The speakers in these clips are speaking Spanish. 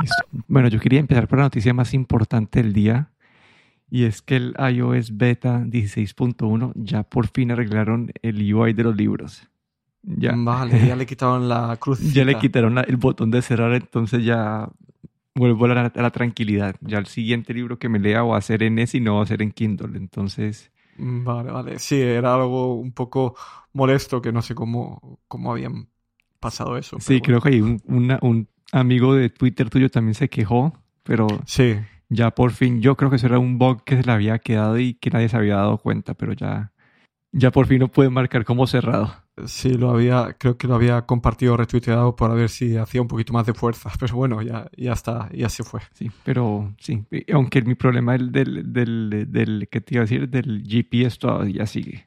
Listo. Bueno, yo quería empezar por la noticia más importante del día y es que el iOS Beta 16.1 ya por fin arreglaron el UI de los libros. Ya. Vale, ya le quitaron la cruz. ya le quitaron el botón de cerrar, entonces ya vuelvo a la, tranquilidad. Ya el siguiente libro que me lea va a ser en ese y no va a ser en Kindle. Entonces. Vale, vale. Sí, era algo un poco molesto que no sé cómo, cómo habían pasado eso. Sí, creo que hay un, un amigo de Twitter tuyo también se quejó, pero. Sí. Ya por fin, yo creo que eso era un bug que se le había quedado y que nadie se había dado cuenta, pero ya, ya por fin lo puede marcar como cerrado. Sí, lo había, creo que lo había compartido, retuiteado para ver si hacía un poquito más de fuerza. Pero bueno, ya, ya está, ya se fue. Sí, pero sí, aunque mi problema del, del, del, del ¿qué te iba a decir? Del GPS todavía sigue.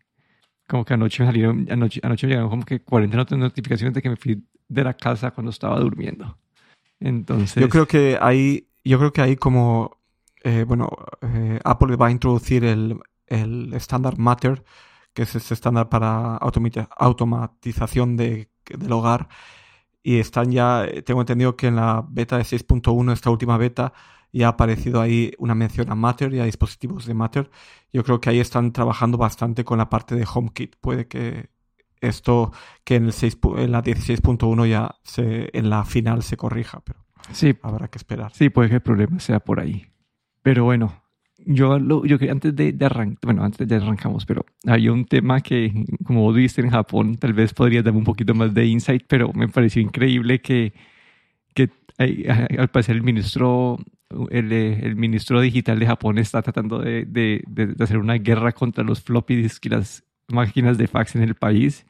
Como que anoche me salieron, anoche, anoche me llegaron como que 40 notificaciones de que me fui de la casa cuando estaba durmiendo. Entonces. Yo creo que ahí, yo creo que ahí como, eh, bueno, eh, Apple va a introducir el, el estándar Matter que es este estándar para automatización de, del hogar. Y están ya, tengo entendido que en la beta de 6.1, esta última beta, ya ha aparecido ahí una mención a Matter y a dispositivos de Matter. Yo creo que ahí están trabajando bastante con la parte de HomeKit. Puede que esto, que en, el 6, en la 16.1 ya se, en la final se corrija, pero sí, habrá que esperar. Sí, puede que el problema sea por ahí. Pero bueno, yo, lo, yo antes de, de arrancar, bueno, antes de arrancamos, pero hay un tema que, como vos viste en Japón, tal vez podrías darme un poquito más de insight, pero me pareció increíble que, que al parecer el ministro, el, el, ministro digital de Japón está tratando de, de, de, hacer una guerra contra los floppy disks y las máquinas de fax en el país.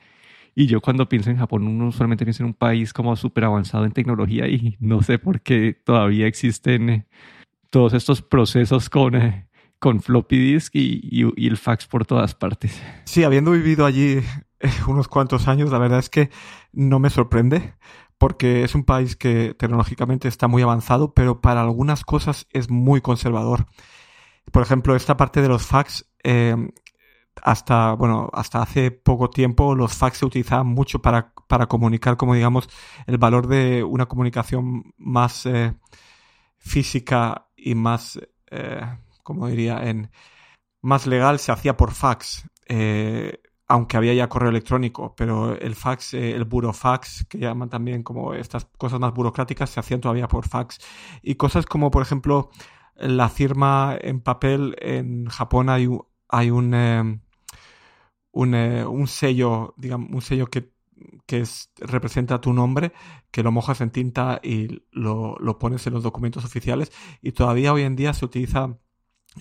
Y yo cuando pienso en Japón, uno solamente piensa en un país como súper avanzado en tecnología y no sé por qué todavía existen todos estos procesos con, eh, con floppy disk y, el fax por todas partes. Sí, habiendo vivido allí eh, unos cuantos años, la verdad es que no me sorprende porque es un país que tecnológicamente está muy avanzado, pero para algunas cosas es muy conservador. Por ejemplo, esta parte de los fax, eh, hasta, bueno, hasta hace poco tiempo los fax se utilizaban mucho para, para comunicar, como digamos, el valor de una comunicación más física y más, eh, como diría, en más legal se hacía por fax, eh, aunque había ya correo electrónico, pero el fax, eh, el burofax, que llaman también como estas cosas más burocráticas, se hacían todavía por fax. Y cosas como, por ejemplo, la firma en papel, en Japón hay, hay un, un, un sello, digamos, un sello que que representa tu nombre, que lo mojas en tinta y lo, pones en los documentos oficiales. Y todavía hoy en día se utiliza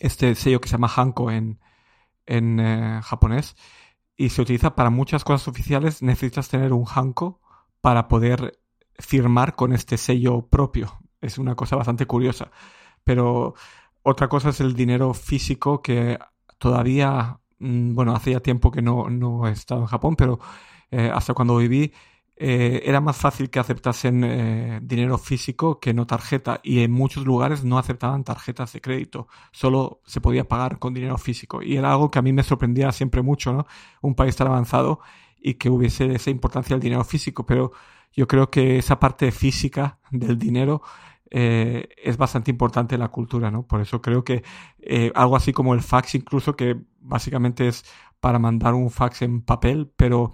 este sello que se llama Hanko en, en eh, japonés. Y se utiliza para muchas cosas oficiales. Necesitas tener un Hanko para poder firmar con este sello propio. Es una cosa bastante curiosa. Pero otra cosa es el dinero físico que todavía, bueno, hace ya tiempo que no, no he estado en Japón, pero eh, hasta cuando viví, eh, era más fácil que aceptasen eh, dinero físico que no tarjeta y en muchos lugares no aceptaban tarjetas de crédito, solo se podía pagar con dinero físico y era algo que a mí me sorprendía siempre mucho, ¿no? Un país tan avanzado y que hubiese esa importancia del dinero físico, pero yo creo que esa parte física del dinero es bastante importante en la cultura, ¿no? Por eso creo que algo así como el fax incluso, que básicamente es para mandar un fax en papel, pero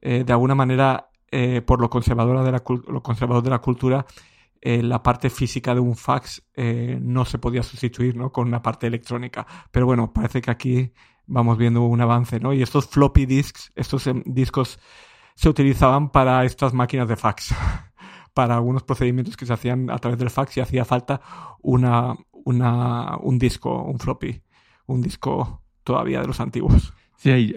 eh, de alguna manera, eh, por lo, de la, conservador de la cultura, eh, la parte física de un fax no se podía sustituir ¿no? con una parte electrónica. Pero bueno, parece que aquí vamos viendo un avance, ¿no? Y estos floppy disks, estos em, discos se utilizaban para estas máquinas de fax, para algunos procedimientos que se hacían a través del fax y hacía falta una, una, un disco, un floppy, un disco todavía de los antiguos. Sí, ahí,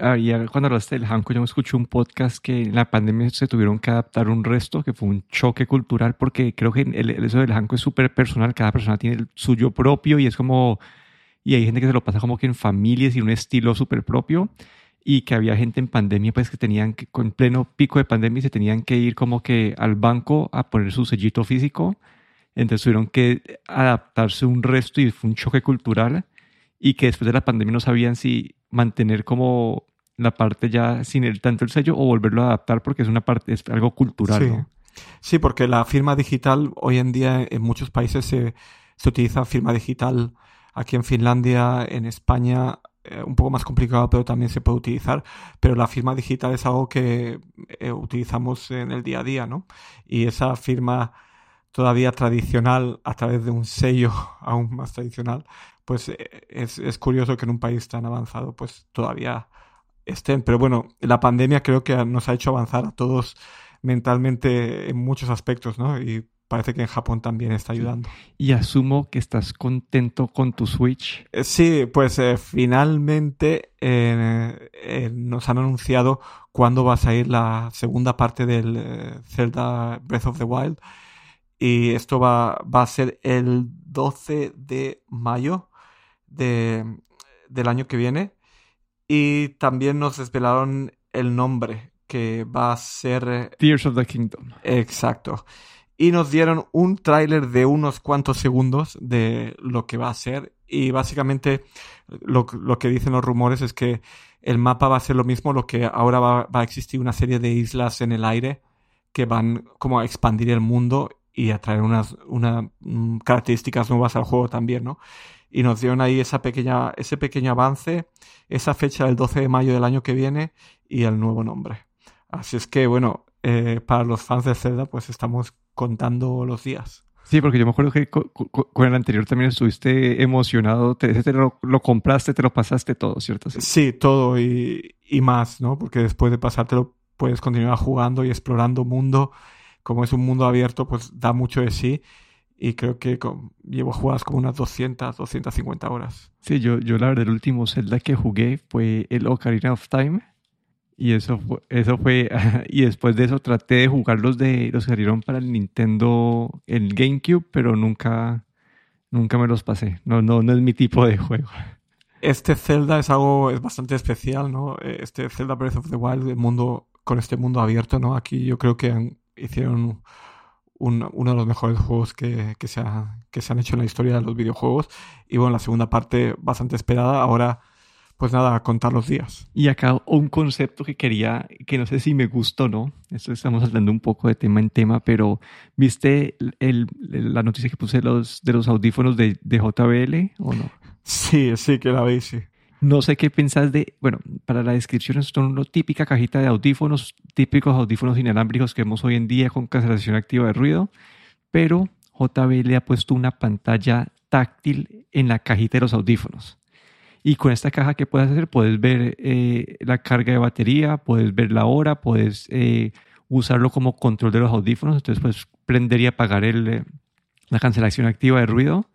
cuando hablaste del Hanko, yo me escuché un podcast que en la pandemia se tuvieron que adaptar un resto, que fue un choque cultural, porque creo que el, eso del Hanko es súper personal, cada persona tiene el suyo propio y es como, y hay gente que se lo pasa como que en familias y un estilo súper propio, y que había gente en pandemia pues que tenían que, con pleno pico de pandemia, se tenían que ir como que al banco a poner su sellito físico, entonces tuvieron que adaptarse un resto y fue un choque cultural y que después de la pandemia no sabían si mantener como la parte ya sin el tanto el sello o volverlo a adaptar porque es una parte, es algo cultural. Sí, porque la firma digital hoy en día en muchos países se, se utiliza firma digital. Aquí en Finlandia, en España, eh, un poco más complicado, pero también se puede utilizar. Pero la firma digital es algo que eh, utilizamos en el día a día, ¿no? Y esa firma todavía tradicional a través de un sello aún más tradicional, pues eh, es, es curioso que en un país tan avanzado pues todavía estén. Pero bueno, la pandemia creo que nos ha hecho avanzar a todos mentalmente en muchos aspectos, ¿no? Y parece que en Japón también está ayudando. Y asumo que estás contento con tu Switch. Eh, sí, pues eh, finalmente eh, nos han anunciado cuándo va a salir la segunda parte del Zelda Breath of the Wild. Y esto va, va a ser el 12 de mayo de, del año que viene. Y también nos desvelaron el nombre que va a ser... Tears of the Kingdom. Exacto y nos dieron un tráiler de unos cuantos segundos de lo que va a ser y básicamente lo, que dicen los rumores es que el mapa va a ser lo mismo, lo que ahora va, a existir una serie de islas en el aire que van como a expandir el mundo y a traer unas, mm, características nuevas al juego también, ¿no? Y nos dieron ahí esa pequeña, ese pequeño avance, esa fecha del 12 de mayo del año que viene y el nuevo nombre. Así es que, bueno, eh, para los fans de Zelda, pues estamos contando los días. Sí, porque yo me acuerdo que con, el anterior también estuviste emocionado, te, lo, compraste, te lo pasaste todo, ¿cierto? Sí, todo y, más, ¿no? Porque después de pasártelo puedes continuar jugando y explorando mundo. Como es un mundo abierto, pues da mucho de sí. Y creo que llevo jugadas como unas 200, 250 horas. Sí, yo, yo la verdad el último Zelda que jugué fue el Ocarina of Time y eso fue, eso fue, y después de eso traté de jugar los de los que salieron para el Nintendo, el GameCube, pero nunca, nunca me los pasé. No, no, no es mi tipo de juego. Este Zelda es algo, es bastante especial, ¿no? Este Zelda Breath of the Wild, el mundo, con este mundo abierto, ¿no? Aquí yo creo que hicieron un, uno de los mejores juegos que, que, se que se han hecho en la historia de los videojuegos. Y bueno, la segunda parte bastante esperada. Ahora pues nada, a contar los días. Y acá un concepto que quería, que no sé si me gustó o no, esto estamos hablando un poco de tema en tema, pero ¿viste el, la noticia que puse los, de los audífonos de, de JBL o no? Sí, sí, que la veis, sí. No sé qué pensás de, bueno, para la descripción, es una típica cajita de audífonos, típicos audífonos inalámbricos que vemos hoy en día con cancelación activa de ruido, pero JBL ha puesto una pantalla táctil en la cajita de los audífonos. Y con esta caja, ¿qué puedes hacer? Puedes ver eh, la carga de batería, puedes ver la hora, puedes eh, usarlo como control de los audífonos. Entonces, puedes prender y apagar el, eh, la cancelación activa de ruido.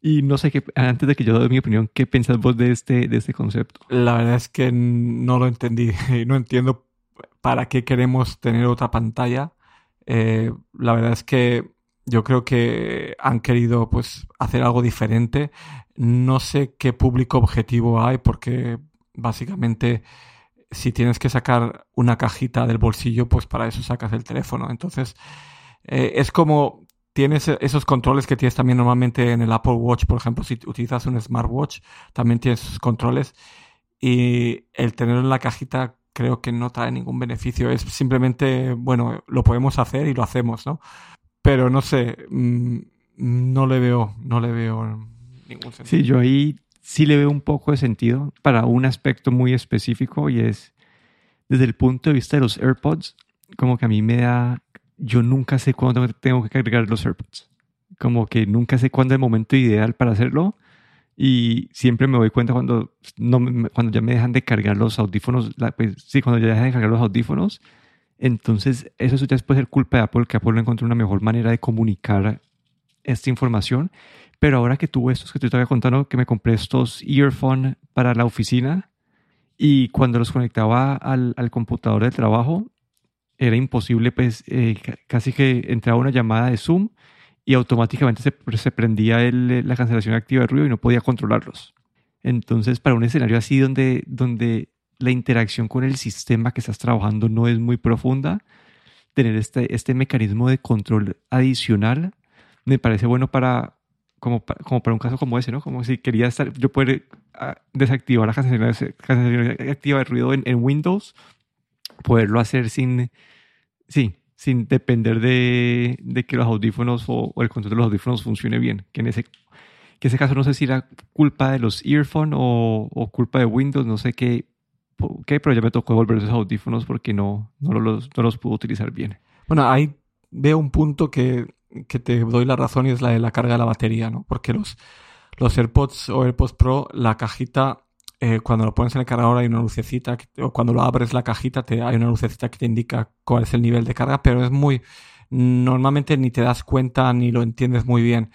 Y no sé qué, antes de que yo dé mi opinión, ¿qué piensas vos de este, de este concepto? La verdad es que no lo entendí. No entiendo para qué queremos tener otra pantalla. la verdad es que yo creo que han querido pues hacer algo diferente. No sé qué público objetivo hay porque básicamente si tienes que sacar una cajita del bolsillo, pues para eso sacas el teléfono. Entonces, eh, es como tienes esos controles que tienes también normalmente en el Apple Watch, por ejemplo, si utilizas un smartwatch, también tienes esos controles. Y el tenerlo en la cajita creo que no trae ningún beneficio. Es simplemente, bueno, lo podemos hacer y lo hacemos, ¿no? Pero no sé, mm, no le veo, no le veo ningún sentido. Sí, yo ahí sí le veo un poco de sentido para un aspecto muy específico y es desde el punto de vista de los AirPods, como que a mí me da, yo nunca sé cuándo tengo que cargar los AirPods. Como que nunca sé cuándo es el momento ideal para hacerlo y siempre me doy cuenta cuando, no, cuando ya me dejan de cargar los audífonos, pues, sí, cuando ya dejan de cargar los audífonos, entonces, eso ya puede ser culpa de Apple, que Apple no encontró una mejor manera de comunicar esta información. Pero ahora que tuve estos que te estaba contando, que me compré estos earphones para la oficina y cuando los conectaba al, computador de trabajo, era imposible, pues eh, casi que entraba una llamada de Zoom y automáticamente se, se prendía el, la cancelación activa de ruido y no podía controlarlos. Entonces, para un escenario así donde, donde la interacción con el sistema que estás trabajando no es muy profunda, tener este, este mecanismo de control adicional me parece bueno para como, para, como para un caso como ese, ¿no? Como si quería estar, yo poder ah, desactivar la cancelación activa de ruido en, Windows, poderlo hacer sin, sí, sin depender de, que los audífonos o, el control de los audífonos funcione bien. Que en ese, que ese caso no sé si era culpa de los earphones o, culpa de Windows, no sé qué, qué, pero ya me tocó devolver esos audífonos porque no, no, los, no los pude utilizar bien. Bueno, ahí veo un punto que, que te doy la razón y es la de la carga de la batería, ¿no? Porque los, los AirPods o AirPods Pro, la cajita eh, cuando lo pones en el cargador hay una lucecita, o cuando lo abres la cajita te, hay una lucecita que te indica cuál es el nivel de carga, pero es muy, normalmente ni te das cuenta ni lo entiendes muy bien.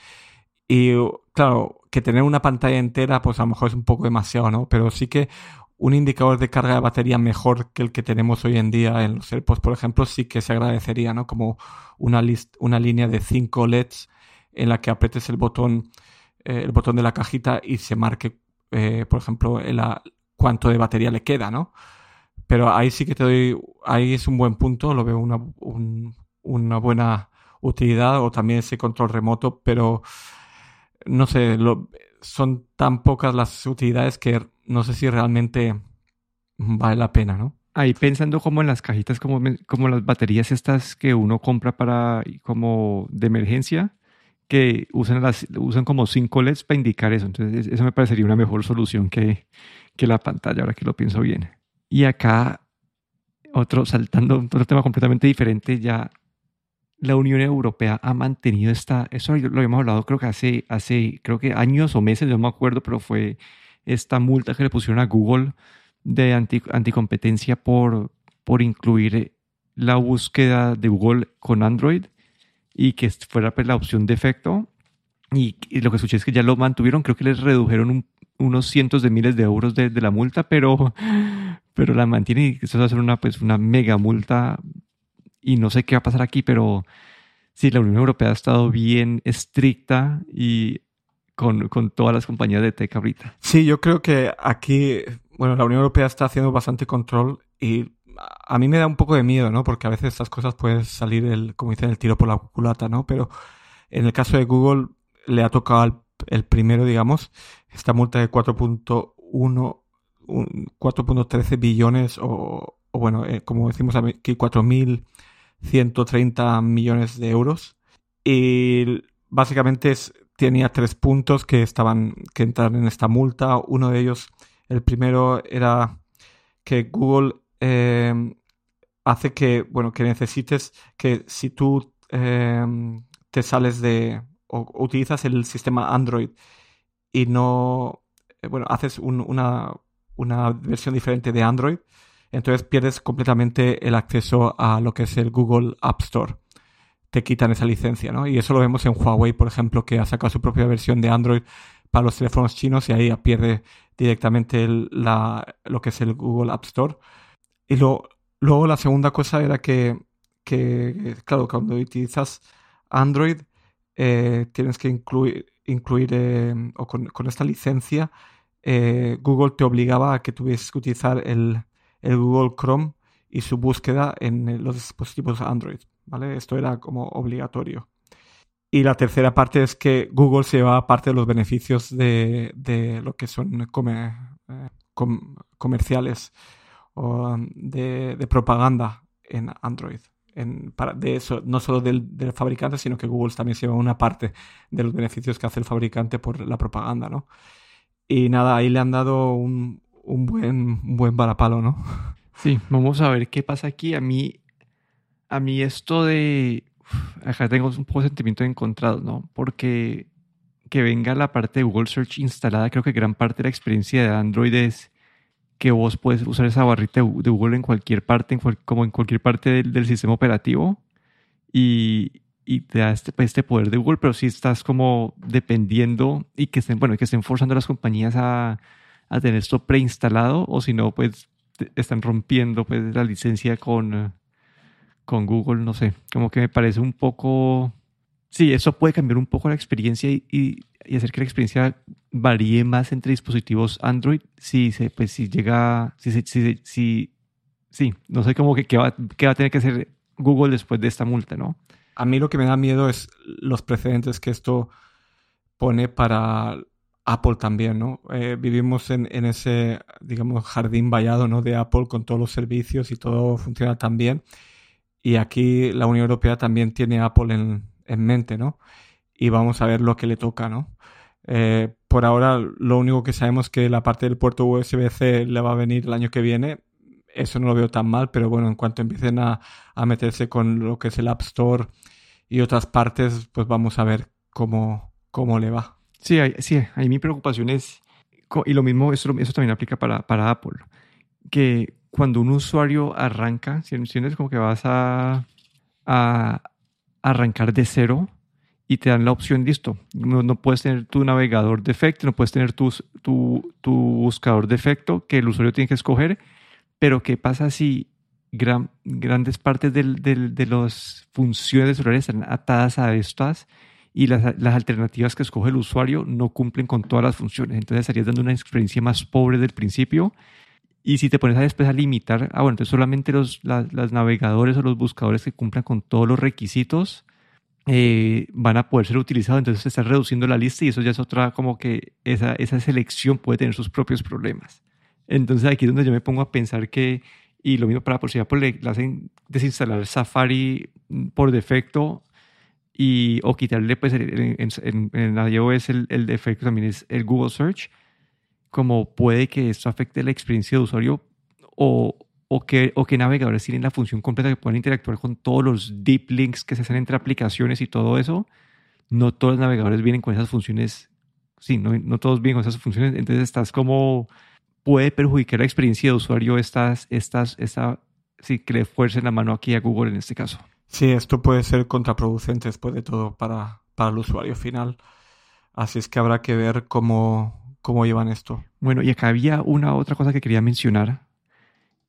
Y claro, que tener una pantalla entera, pues a lo mejor es un poco demasiado, ¿no? Pero sí que un indicador de carga de batería mejor que el que tenemos hoy en día en los AirPods, por ejemplo, sí que se agradecería, ¿no? Como una, list, una línea de 5 LEDs en la que apretes el botón, eh, el botón de la cajita y se marque eh, por ejemplo, el, cuánto de batería le queda, ¿no? Pero ahí sí que te doy, ahí es un buen punto, lo veo una, una buena utilidad o también ese control remoto, pero no sé, son tan pocas las utilidades que no sé si realmente vale la pena, ¿no? Ahí pensando como en las cajitas, como, como las baterías estas que uno compra para como de emergencia, que usan, las, usan como cinco LEDs para indicar eso. Entonces, eso me parecería una mejor solución que, que la pantalla, ahora que lo pienso bien. Y acá, otro, saltando otro tema completamente diferente, ya la Unión Europea ha mantenido esta, eso lo habíamos hablado creo que hace, hace, creo que años o meses, no me acuerdo, pero fue esta multa que le pusieron a Google de anti, anticompetencia por, por incluir la búsqueda de Google con Android y que fuera pues, la opción de efecto. Y, lo que escuché es que ya lo mantuvieron, creo que les redujeron unos cientos de miles de euros de, la multa, pero, pero la mantienen y eso va a ser una, pues, una mega multa y no sé qué va a pasar aquí, pero sí, la Unión Europea ha estado bien estricta y con, con todas las compañías de tech ahorita. Sí, yo creo que aquí, bueno, la Unión Europea está haciendo bastante control y a mí me da un poco de miedo, ¿no? Porque a veces estas cosas pueden salir, el, como dicen, el tiro por la culata, ¿no? Pero en el caso de Google le ha tocado el primero, digamos, esta multa de 4.1, 4.13 billones o, bueno, eh, como decimos aquí, 4.130 millones de euros. Y básicamente tenía tres puntos que estaban, que entraron en esta multa. Uno de ellos, el primero era que Google Em, hace que, bueno, que necesites que si tú em, te sales de o utilizas el sistema Android y no, eh, bueno, haces una, una versión diferente de Android, entonces pierdes completamente el acceso a lo que es el Google App Store. Te quitan esa licencia, ¿no? Y eso lo vemos en Huawei, por ejemplo, que ha sacado su propia versión de Android para los teléfonos chinos y ahí pierde directamente la, lo que es el Google App Store. Y luego la segunda cosa era que, claro, cuando utilizas Android, eh, tienes que incluir, incluir eh, o con, esta licencia, eh, Google te obligaba a que tuvieses que utilizar el, Google Chrome y su búsqueda en los dispositivos Android, ¿vale? Esto era como obligatorio. Y la tercera parte es que Google se lleva parte de los beneficios de, lo que son comerciales o de, propaganda en Android. En, para, de eso, no solo del, fabricante, sino que Google también se lleva una parte de los beneficios que hace el fabricante por la propaganda, ¿no? Y nada, ahí le han dado un, un buen, buen varapalo, ¿no? Sí, vamos a ver qué pasa aquí. A mí, a mí esto de... acá tengo un poco de sentimiento encontrado, ¿no? Porque que venga la parte de Google Search instalada, creo que gran parte de la experiencia de Android es que vos puedes usar esa barrita de Google en cualquier parte, como en cualquier parte del, sistema operativo y, y, te da este, este poder de Google, pero si estás como dependiendo y que estén, bueno, que estén forzando a las compañías a, a tener esto preinstalado o si no, pues están rompiendo pues la licencia con, con Google, no sé, como que me parece un poco... Sí, eso puede cambiar un poco la experiencia y y hacer que la experiencia varíe más entre dispositivos Android si pues si llega, si, si, sí, no sé cómo que qué va, a tener que hacer Google después de esta multa, ¿no? A mí lo que me da miedo es los precedentes que esto pone para Apple también, ¿no? Eh, vivimos en, en, ese, digamos, jardín vallado, ¿no? De Apple con todos los servicios y todo funciona tan bien. Y aquí la Unión Europea también tiene Apple en, en mente, ¿no? Y vamos a ver lo que le toca, ¿no? Eh, por ahora, lo único que sabemos es que la parte del puerto USB-C le va a venir el año que viene. Eso no lo veo tan mal, pero bueno, en cuanto empiecen a, a meterse con lo que es el App Store y otras partes, pues vamos a ver cómo, cómo le va. Sí, sí, ahí mi preocupación es, y lo mismo, eso, eso también aplica para, para Apple, que cuando un usuario arranca, si es como que vas a, a arrancar de cero y te dan la opción, listo, no, no puedes tener tu navegador de efecto, no puedes tener tu, tu, tu, buscador de efecto que el usuario tiene que escoger, pero ¿qué pasa si gran, grandes partes del, del, de las funciones de celular están atadas a estas y las, las, alternativas que escoge el usuario no cumplen con todas las funciones? Entonces estarías dando una experiencia más pobre del principio. Y si te pones a después a limitar, ah, bueno, entonces solamente los las navegadores o los buscadores que cumplan con todos los requisitos eh, van a poder ser utilizados, entonces se está reduciendo la lista y eso ya es otra, como que esa, esa selección puede tener sus propios problemas. Entonces aquí es donde yo me pongo a pensar que, y lo mismo para por si Apple le hacen desinstalar Safari por defecto y, o quitarle pues en, en, en iOS el, el defecto también es el Google Search, como puede que esto afecte la experiencia de usuario o, o que, o que navegadores tienen la función completa que pueden interactuar con todos los deep links que se hacen entre aplicaciones y todo eso. No todos los navegadores vienen con esas funciones. Sí, no, no todos vienen con esas funciones. Entonces estás como... Puede perjudicar la experiencia de usuario estas, estas, esta, sí, que le fuercen la mano aquí a Google en este caso. Sí, esto puede ser contraproducente después de todo para, para el usuario final. Así es que habrá que ver cómo, cómo llevan esto. Bueno, y acá había una otra cosa que quería mencionar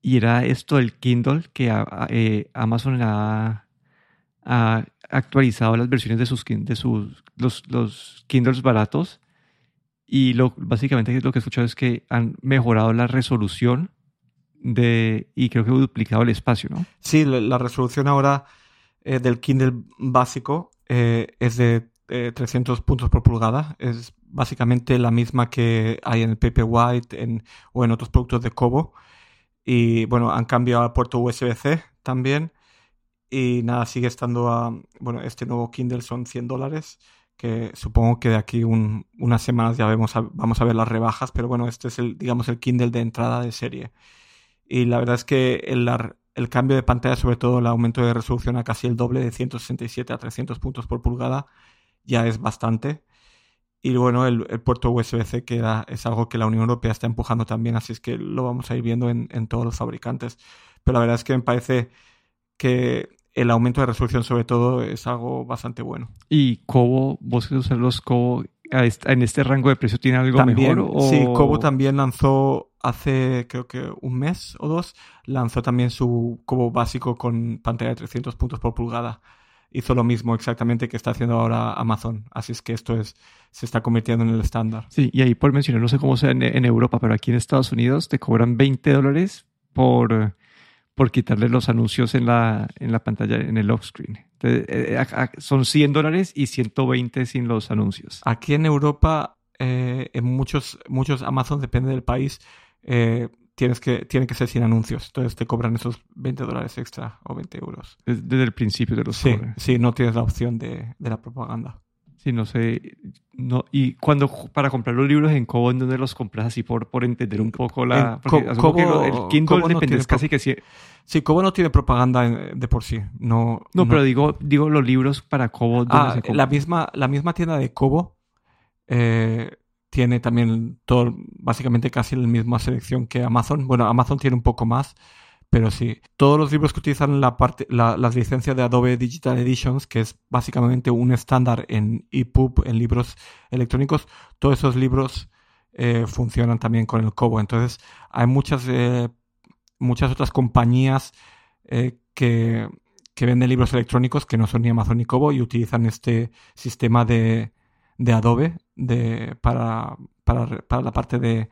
y era esto del Kindle, que eh, Amazon ha, actualizado las versiones de sus, de sus los, los Kindles baratos. Y lo, básicamente lo que he escuchado es que han mejorado la resolución de, y creo que duplicado el espacio, ¿no? Sí, la, resolución ahora eh, del Kindle básico eh, es de 300 puntos por pulgada. Es básicamente la misma que hay en el Paperwhite en, o en otros productos de Kobo. Y bueno, han cambiado al puerto USB-C también. Y nada, sigue estando a. Bueno, este nuevo Kindle son 100 dólares. Que supongo que de aquí unas semanas ya vemos vamos a ver las rebajas. Pero bueno, este es el, digamos, el Kindle de entrada de serie. Y la verdad es que el, el cambio de pantalla, sobre todo el aumento de resolución a casi el doble, de 167 a 300 puntos por pulgada, ya es bastante. Y bueno, el, puerto USB-C que es algo que la Unión Europea está empujando también, así es que lo vamos a ir viendo en, todos los fabricantes. Pero la verdad es que me parece que el aumento de resolución sobre todo es algo bastante bueno. ¿Y Kobo, vos que usar los Kobo en este rango de precio tiene algo mejor? Sí, Kobo también lanzó hace creo que un mes o dos, lanzó también su Kobo básico con pantalla de 300 puntos por pulgada hizo lo mismo exactamente que está haciendo ahora Amazon. Así es que esto es, se está convirtiendo en el estándar. Sí, y ahí por mencionar, no sé cómo sea en, Europa, pero aquí en Estados Unidos te cobran 20 dólares por, por quitarle los anuncios en la, en la pantalla, en el lock screen. Eh, son 100 dólares y 120 sin los anuncios. Aquí en Europa, eh, en muchos, muchos Amazon, depende del país, eh, tienes que, tiene que ser sin anuncios. Entonces te cobran esos 20 dólares extra o 20 euros. Desde el principio de los Sí, sí, no tienes la opción de, de, la propaganda. Sí, no sé. No, y cuando para comprar los libros en Kobo, ¿en dónde los compras? Así por, por entender un poco la. Kobo, el Kindle no depende casi que sí. Sí, Kobo no tiene propaganda de por sí. No, no, pero digo, digo los libros para Kobo. Ah, la misma, la misma tienda de Kobo. Eh, tiene también todo, básicamente casi la misma selección que Amazon. Bueno, Amazon tiene un poco más, pero sí. Todos los libros que utilizan la parte, la, las licencias de Adobe Digital Editions, que es básicamente un estándar en EPUB, en libros electrónicos, todos esos libros eh, funcionan también con el Kobo. Entonces, hay muchas, eh, muchas otras compañías eh, que, que venden libros electrónicos que no son ni Amazon ni Kobo y utilizan este sistema de, de Adobe de, para, para, para la parte de,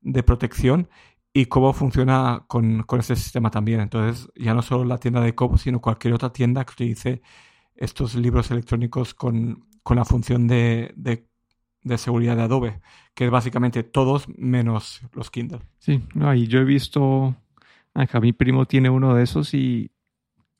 de, protección y Kobo funciona con, con ese sistema también. Entonces, ya no solo la tienda de Kobo, sino cualquier otra tienda que utilice estos libros electrónicos con, con la función de, de, de, seguridad de Adobe, que es básicamente todos menos los Kindle. Sí, no, y yo he visto, acá mi primo tiene uno de esos y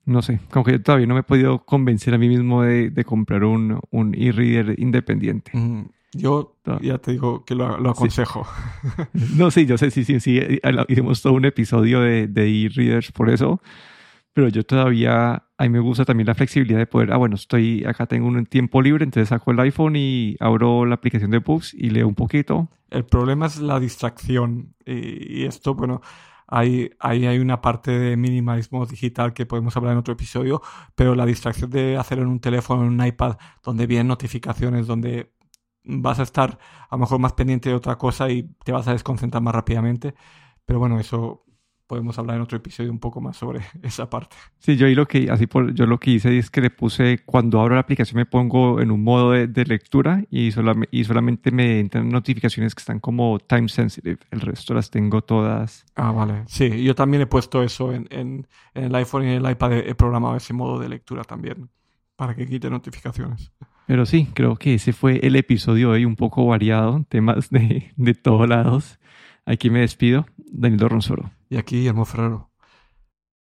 no sé, como que todavía no me he podido convencer a mí mismo de, de comprar un, un e-reader independiente. Mm, Yo ya te digo que lo, lo aconsejo. No, sí, yo sé, sí, sí, sí. eh, Hicimos todo un episodio de, de e-readers por eso. Pero yo todavía, a mí me gusta también la flexibilidad de poder, ah, bueno, estoy, acá tengo un tiempo libre, entonces saco el iPhone y abro la aplicación de Books y leo un poquito. El problema es la distracción. Y, y esto, bueno, ahí, ahí hay una parte de minimalismo digital que podemos hablar en otro episodio, pero la distracción de hacerlo en un teléfono, en un iPad, donde vienen notificaciones, donde vas a estar a lo mejor más pendiente de otra cosa y te vas a desconcentrar más rápidamente. Pero bueno, eso podemos hablar en otro episodio un poco más sobre esa parte. Sí, yo lo que, así por, yo lo que hice es que le puse, cuando abro la aplicación me pongo en un modo de, de lectura y, solam- y solamente me entran notificaciones que están como time sensitive. El resto las tengo todas. Ah, vale. Sí, yo también he puesto eso en, en, en el iPhone y en el iPad. He he programado ese modo de lectura también para que quite notificaciones. Pero sí, creo que ese fue el episodio hoy, un poco variado, temas de, de todos lados. Aquí me despido, Danilo Ronsoro. Y aquí, Guillermo Ferrero.